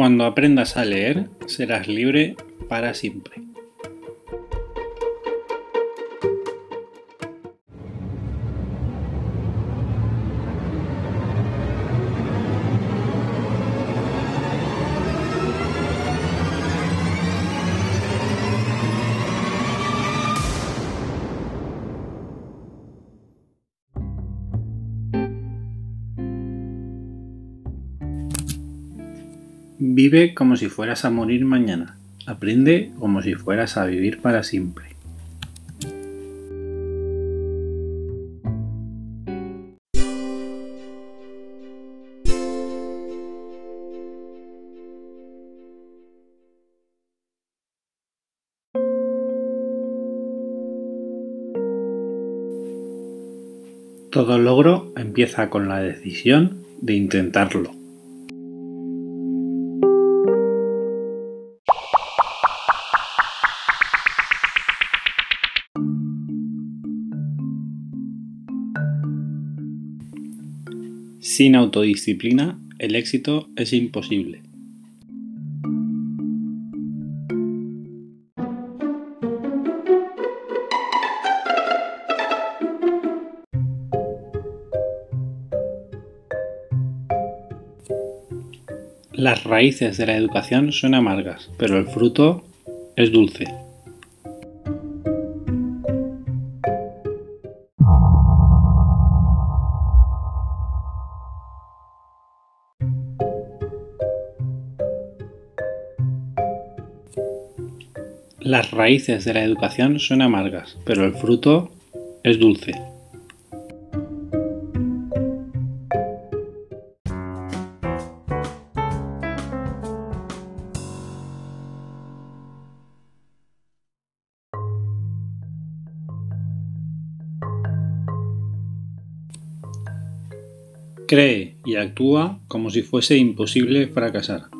Cuando aprendas a leer, serás libre para siempre. Vive como si fueras a morir mañana. Aprende como si fueras a vivir para siempre. Todo logro empieza con la decisión de intentarlo. Sin autodisciplina, el éxito es imposible. Las raíces de la educación son amargas, pero el fruto es dulce. Las raíces de la educación son amargas, pero el fruto es dulce. Cree y actúa como si fuese imposible fracasar.